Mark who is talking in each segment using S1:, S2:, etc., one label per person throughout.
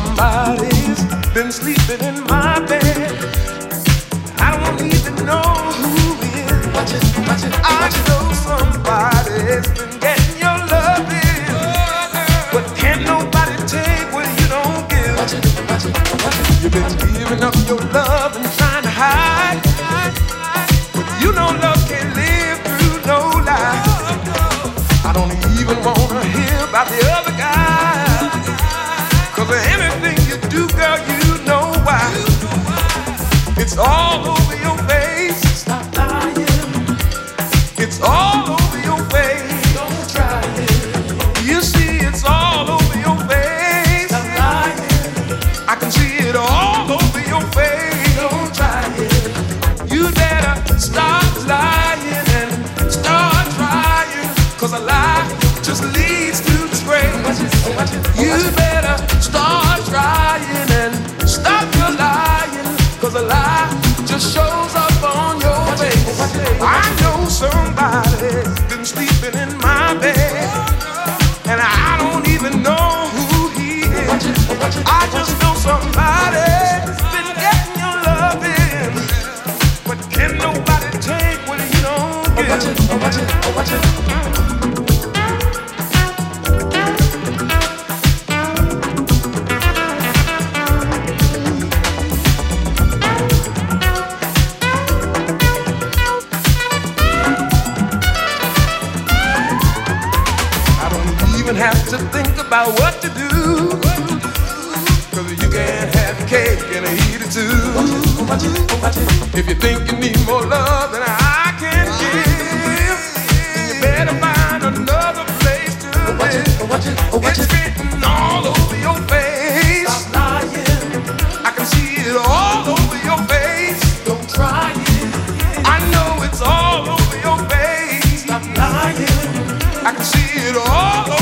S1: Somebody's been sleeping in my bed. I don't even know who is. Watch
S2: it, watch it. I know somebody's been getting your love in. But can't nobody take what you don't give. Watch it, watch it, watch it. You've been giving up your love
S3: and trying to hide. But you know love can't live through no lie. I don't even wanna hear about the other. It's all over your face. Stop lying. It's all. about what to do. Cause you can't have cake and eat it too. If you think you need more love than I can give, then you better find another place to live. It's written all over your face. Stop lying. I can see it all over your face. Don't try it. I know it's all over your face. Stop lying. I can see it all over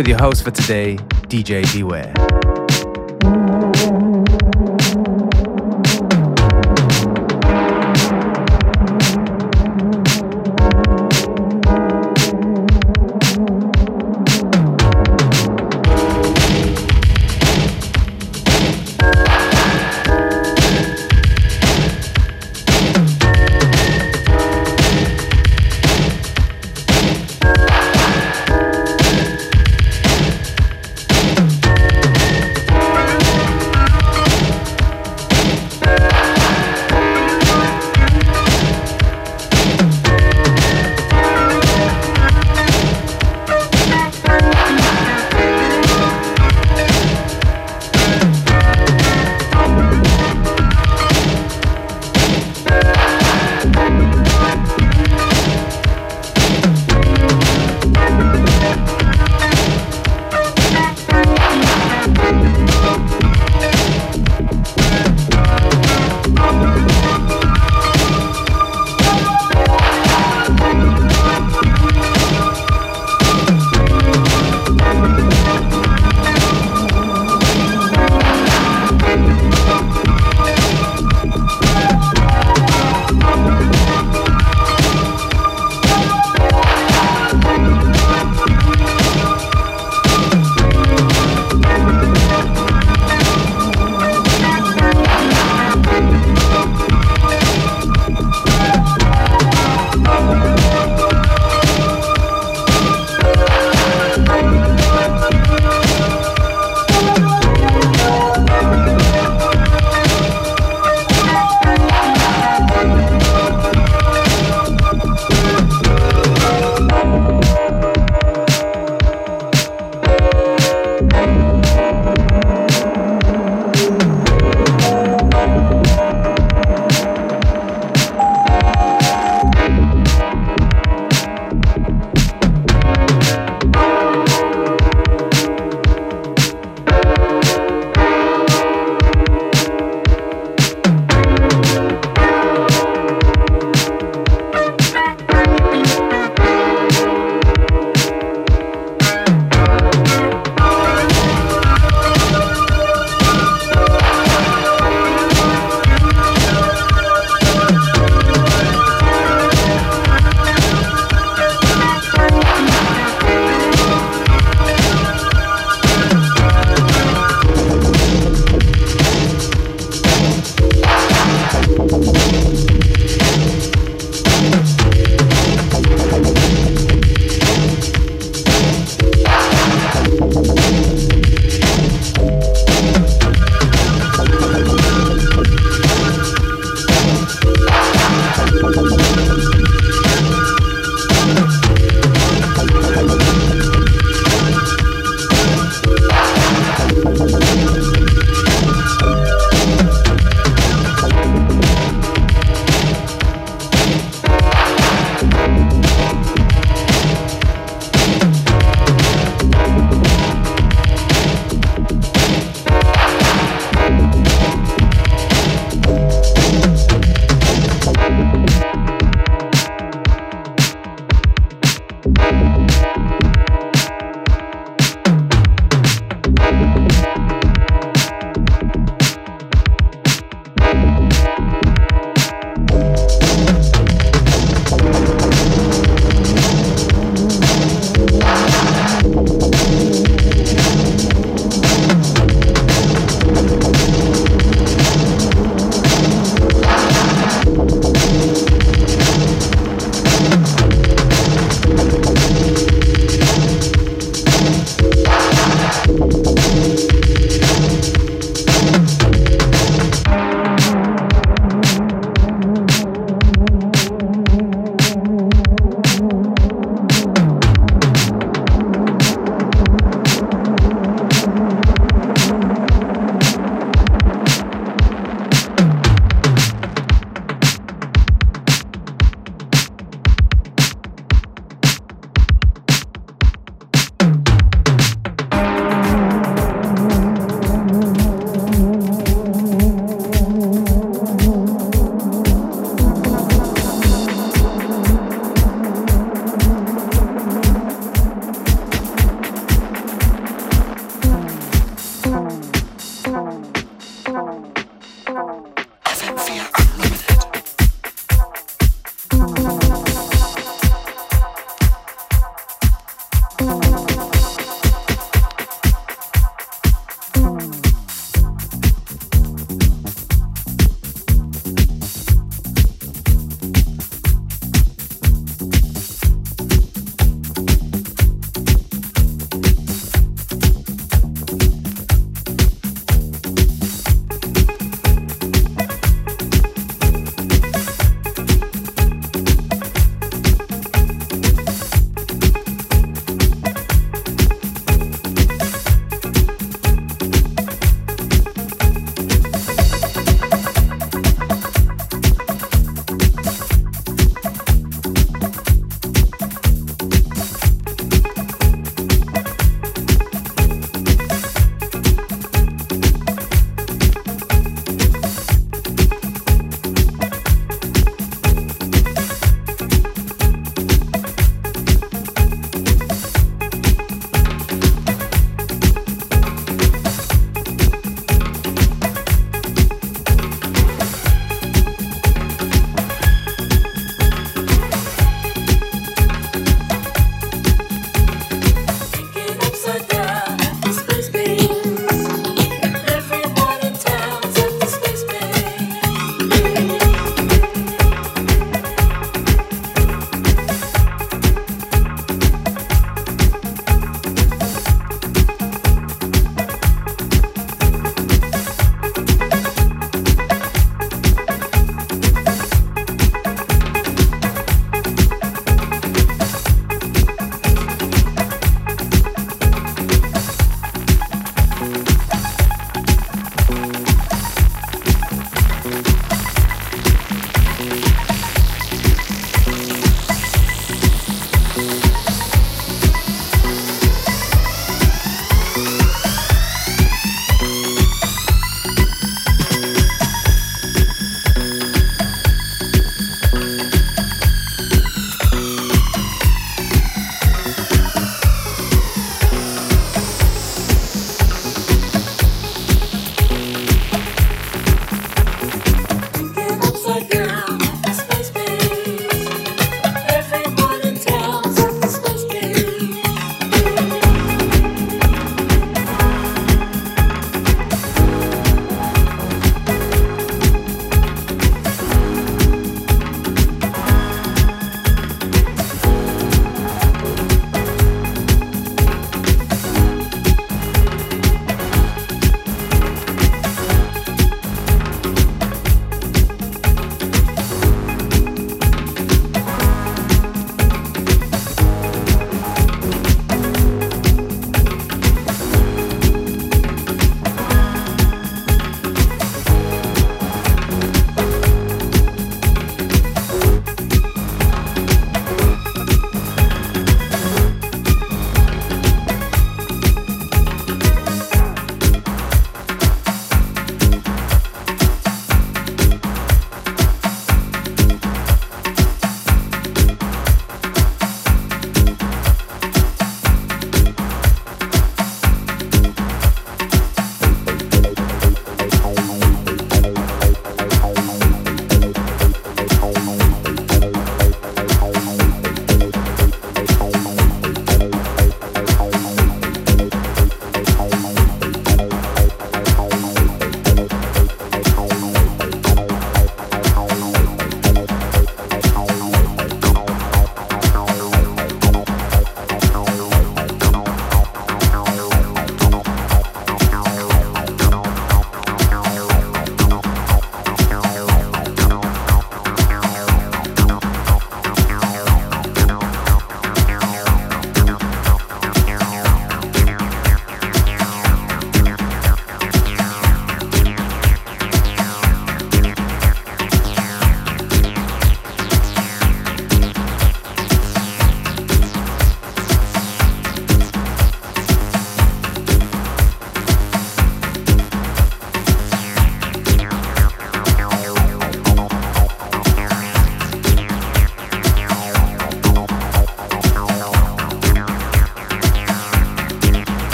S3: with your host for today, DJ Beware.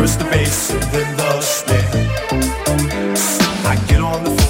S3: First the bass and then the snare. I get on the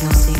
S2: danser.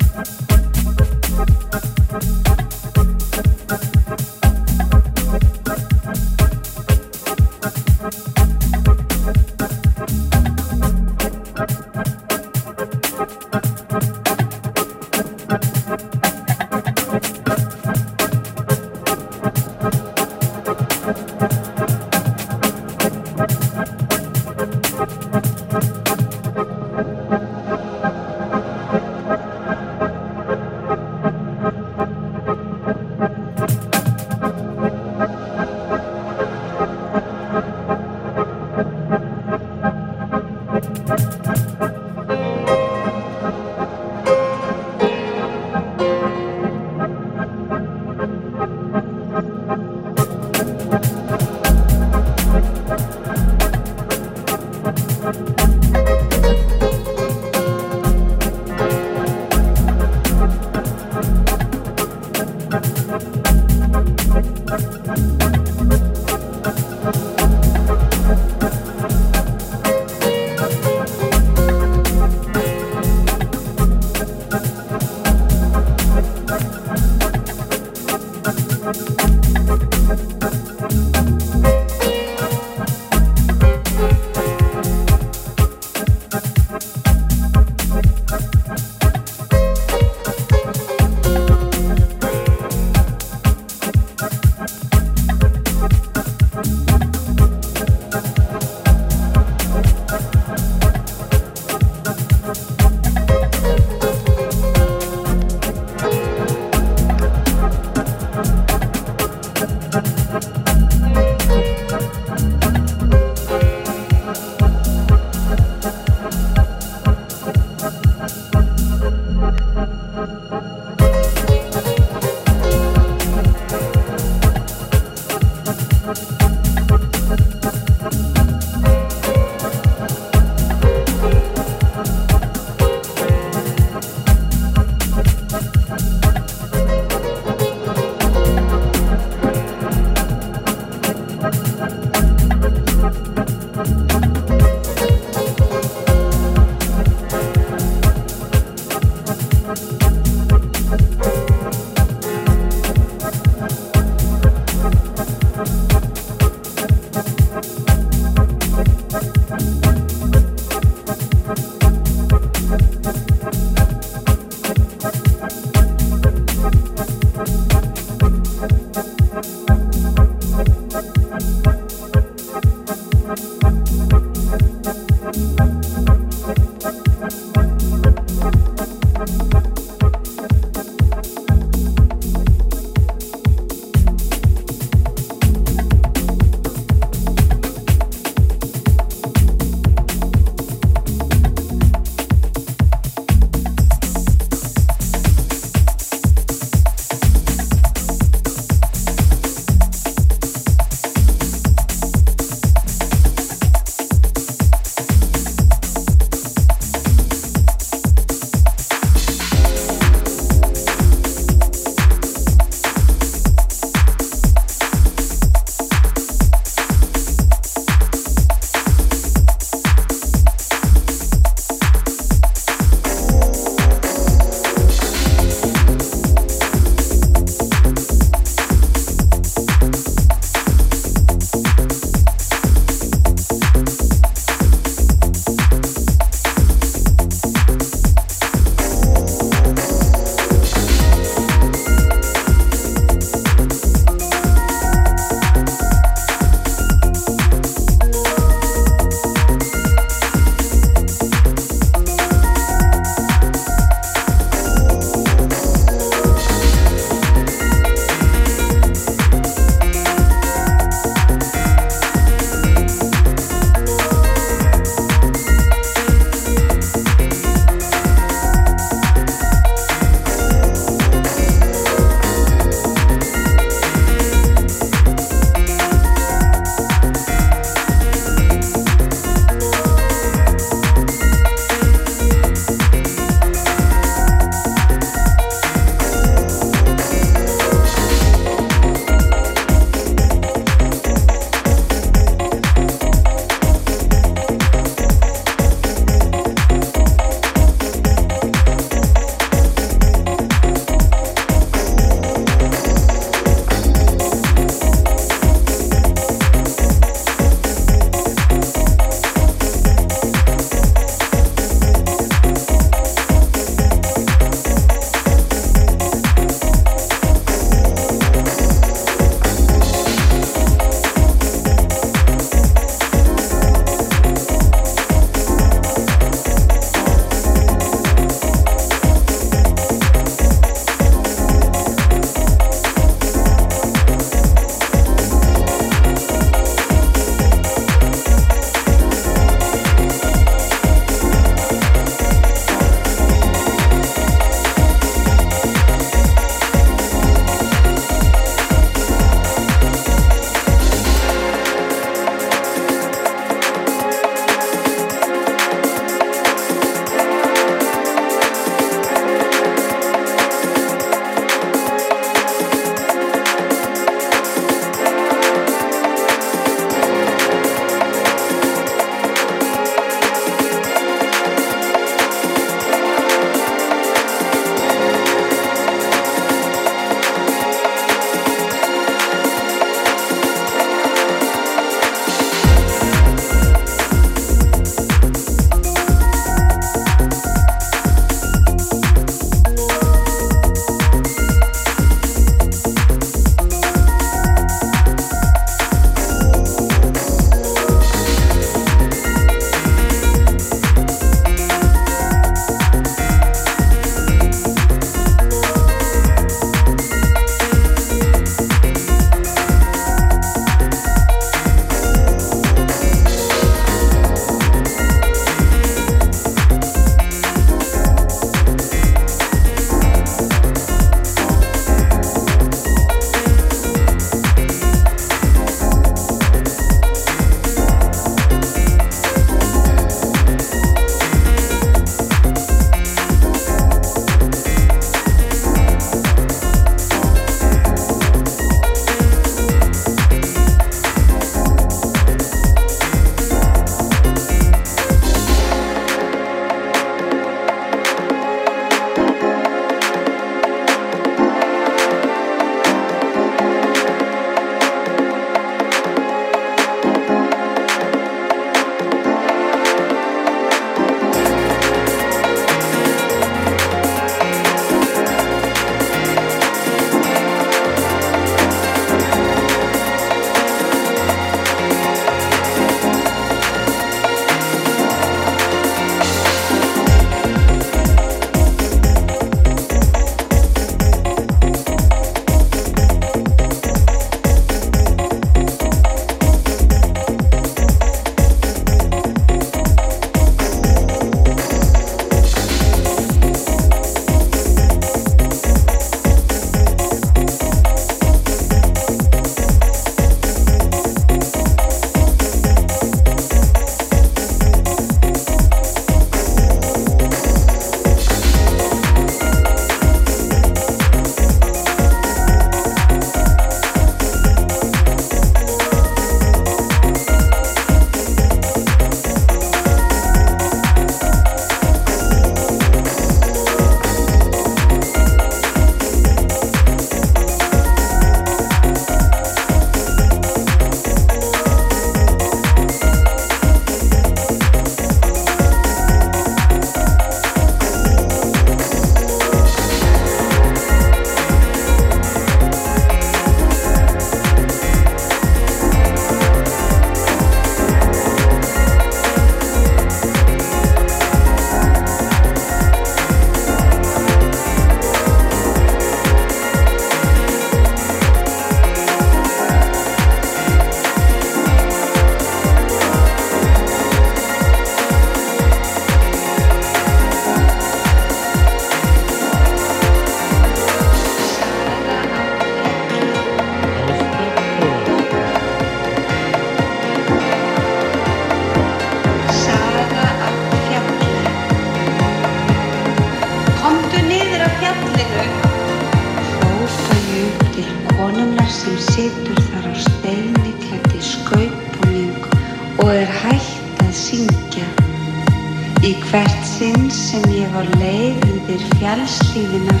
S2: Undir fjallslíðina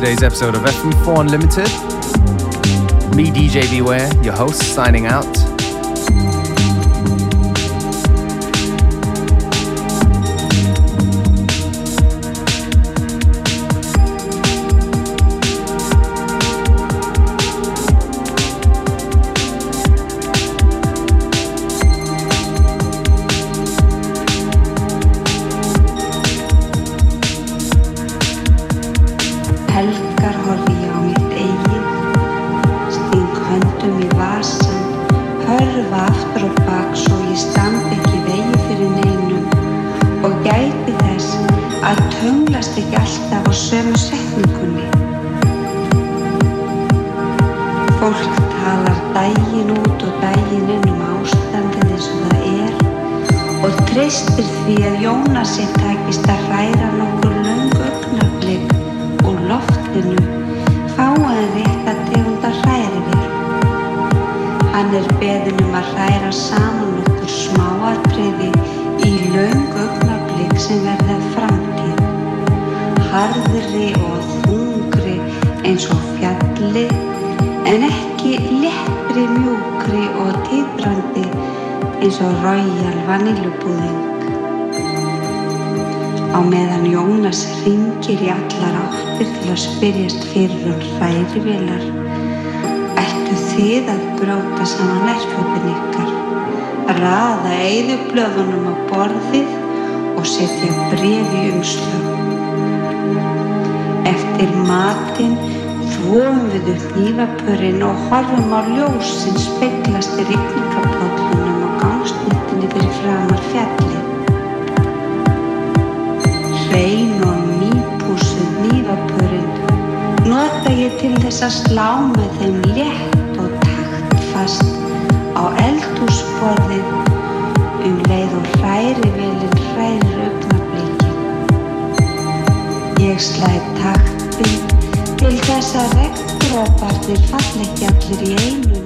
S2: today's episode of FM4 Unlimited. Me, DJ Beware, your host, signing out.
S3: Að tönglast ekki alltaf á sömu setningunni. Fólk talar daginn út og daginn inn um ástandið eins og það er og treystir því að Jónasi takist að hræra nokkur löng augnablik úr loftinu fáaði rétt að tegunda hræri við. Hann er beðin um að hræra saman nokkur smáatriði í löng augnablik sem verða framtíð. Harðri og þungri eins og fjalli en ekki lettri, mjúkri og titrandi eins og Royal Vanillubúðing. Á meðan Jónas ringir í allar áttir til að spyrjast fyrir um hrærivélar, ættu þið að bróta saman nærföpun ykkar, raða eyðublöðunum á borðið og setja bref í umslög. Eftir matinn þvóum við upp nývapurinn og horfum á ljós sem speglast í rigningapállunum á gangsnittinni fyrir framar fjallið. Hrein og nýpúsuð nývapurinn nota ég til þess að slá með þeim létt og taktfast á eldhúsborðið um leið og hrærivelin hrærir augnablikin. Ég slæði taktin til þess að regndróparnir fall ekki allir í einu